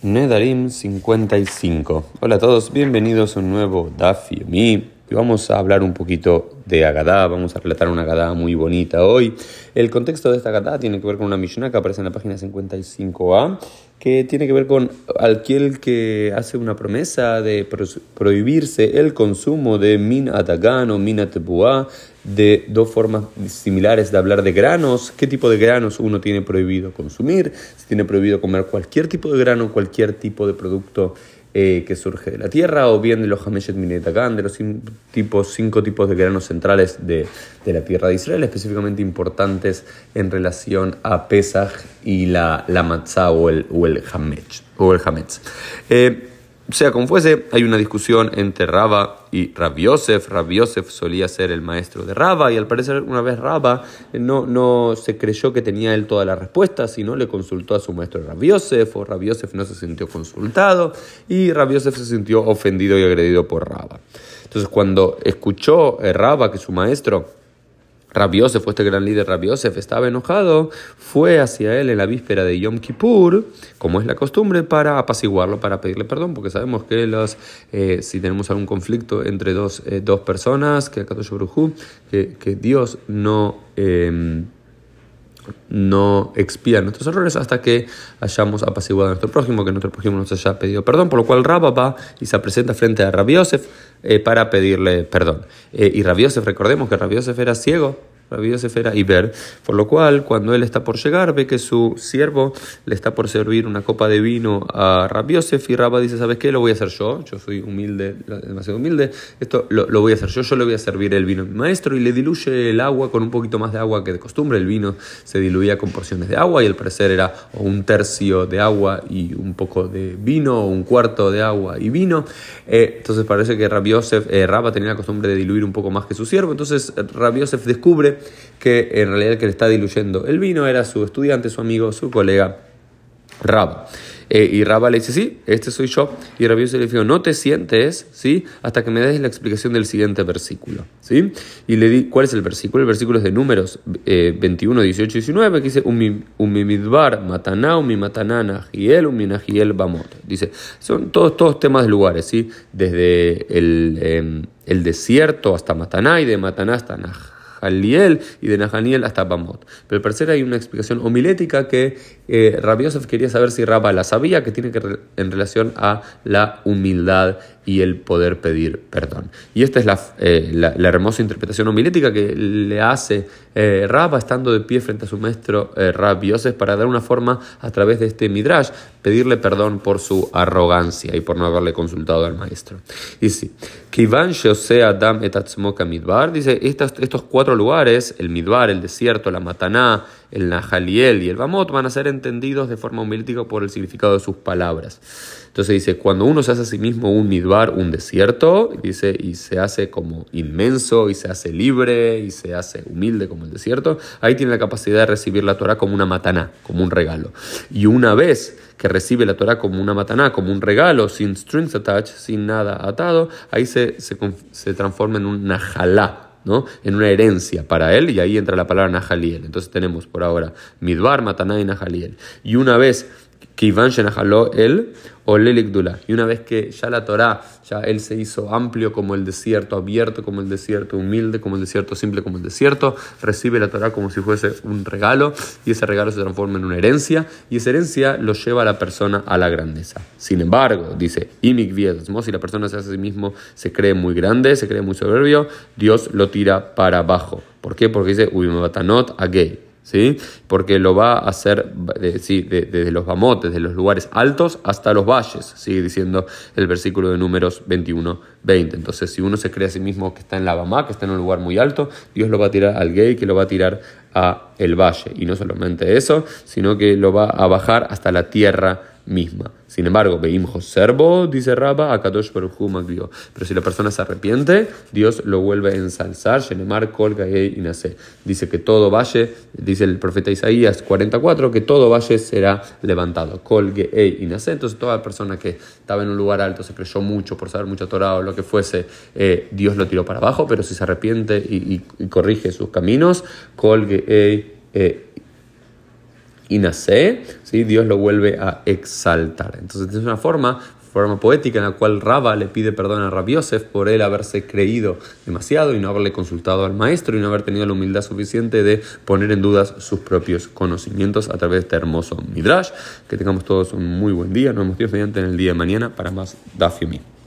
Nedarim 55. Hola a todos, bienvenidos a un nuevo Daf y vamos a hablar un poquito de Agadá, vamos a relatar una Agadá muy bonita hoy. El contexto de esta Agadá tiene que ver con una Mishnah que aparece en la página 55a, que tiene que ver con aquel que hace una promesa de prohibirse el consumo de min atagan o min de dos formas similares de hablar de granos, qué tipo de granos uno tiene prohibido consumir, si tiene prohibido comer cualquier tipo de grano, cualquier tipo de producto eh, que surge de la tierra, o bien de los Hameshet Minetagan, de los tipos, cinco tipos de granos centrales de, de, la tierra de Israel, específicamente importantes en relación a Pesach y la, la matzah o el, o el Hametz. O el eh, sea como fuese, hay una discusión entre Raba y Rab Yosef. Yosef solía ser el maestro de Raba y al parecer una vez Raba no, no se creyó que tenía él todas las respuestas, sino le consultó a su maestro Rab Yosef o Rab Yosef no se sintió consultado y Rab Yosef se sintió ofendido y agredido por Raba. Entonces cuando escuchó eh, Raba que su maestro Rabbi Yosef, este gran líder Rabbi Yosef, estaba enojado, fue hacia él en la víspera de Yom Kippur, como es la costumbre, para apaciguarlo, para pedirle perdón, porque sabemos que los, eh, si tenemos algún conflicto entre dos, eh, dos personas, que, que, que Dios no... Eh, no expía nuestros errores hasta que hayamos apaciguado a nuestro prójimo, que nuestro prójimo nos haya pedido perdón, por lo cual Rabba va y se presenta frente a Rabbi Yosef eh, para pedirle perdón. Eh, y Rabbi Yosef, recordemos que Rabbi Yosef era ciego, Rabbi Yosef era Iber, por lo cual cuando él está por llegar ve que su siervo le está por servir una copa de vino a Rabbi Yosef y Rabba dice, ¿sabes qué? Lo voy a hacer yo, yo soy humilde, demasiado humilde, esto lo, lo, voy a hacer yo, yo le voy a servir el vino a mi maestro y le diluye el agua con un poquito más de agua que de costumbre, el vino se diluía con porciones de agua y el parecer era un tercio de agua y un poco de vino o un cuarto de agua y vino, eh, entonces parece que eh, Rabba tenía la costumbre de diluir un poco más que su siervo, entonces Rabbi Yosef descubre que en realidad el que le está diluyendo el vino era su estudiante, su amigo, su colega Rab. Eh, y Rabba le dice, sí, este soy yo. Y Rabbi le dijo, no te sientes, ¿sí? Hasta que me des la explicación del siguiente versículo, ¿sí? Y le di, ¿cuál es el versículo? El versículo es de Números 21, 18 y 19, que dice, Umimidbar, Mataná, Najiel, Uminajiel. Dice, son todos, todos temas de lugares, ¿sí? Desde el, em, el desierto hasta Mataná y de Mataná hasta Najiel Y de Nahaniel hasta Bamot. Pero parecer hay una explicación homilética que eh, Rabbi Yosef quería saber si Rabba la sabía, que tiene que en relación a la humildad y el poder pedir perdón. Y esta es la, eh, la, hermosa interpretación homilética que le hace eh, estando de pie frente a su maestro eh, Rabbi Yosef para dar una forma a través de este midrash, pedirle perdón por su arrogancia y por no haberle consultado al maestro. Y sí, Kivan Adam et Midbar, dice, estos, estos cuatro lugares, el Midbar, el desierto, la Mataná, el Nahaliel y el Bamot van a ser entendidos de forma humilítica por el significado de sus palabras. Entonces dice, cuando uno se hace a sí mismo un midbar, un desierto, dice, y se hace como inmenso, y se hace libre, y se hace humilde como el desierto, ahí tiene la capacidad de recibir la Torah como una mataná, como un regalo. Y una vez que recibe la Torah como una mataná, como un regalo, sin strings attached, sin nada atado, ahí se, se, transforma en un najalá, en una herencia para él, y ahí entra la palabra Nahaliel. Entonces tenemos por ahora Midbar, Mataná y Nahaliel. Y una vez que Iván Shenahaló él, o Lelikdula. Y una vez que ya la Torá, ya él se hizo amplio como el desierto, abierto como el desierto, humilde como el desierto, simple como el desierto, recibe la Torá como si fuese un regalo, y ese regalo se transforma en una herencia, y esa herencia lo lleva a la persona a la grandeza. Sin embargo, dice, Imik si la persona se hace a sí mismo, se cree muy grande, se cree muy soberbio, Dios lo tira para abajo. ¿Por qué? Porque dice, Ubimabatanot agay ¿sí? Porque lo va a hacer desde los bamotes, desde los lugares altos hasta los valles, sigue diciendo el versículo de números 21, 20. Entonces, si uno se cree a sí mismo que está en la Bamá, que está en un lugar muy alto, Dios lo va a tirar al gay, que lo va a tirar a el valle. Y no solamente eso, sino que lo va a bajar hasta la tierra misma. Sin embargo, Beim Servo, dice Rabba, Akadosh Pero si la persona se arrepiente, Dios lo vuelve a ensalzar, Shenemar Kol y Nase. Dice que todo valle, dice el profeta Isaías 44, que todo valle será levantado. Kol y Nase. Entonces, toda persona que estaba en un lugar alto, se creyó mucho por saber mucho Torah o lo que fuese, eh, Dios lo tiró para abajo, pero si se arrepiente y, corrige sus caminos, Kol eh, y nace, ¿sí? Dios lo vuelve a exaltar. Entonces es una forma forma poética en la cual Raba le pide perdón a Rabbi Yosef por él haberse creído demasiado y no haberle consultado al maestro y no haber tenido la humildad suficiente de poner en dudas sus propios conocimientos a través de este hermoso Midrash. Que tengamos todos un muy buen día. Nos vemos mediante en el día de mañana para más Dafyomi.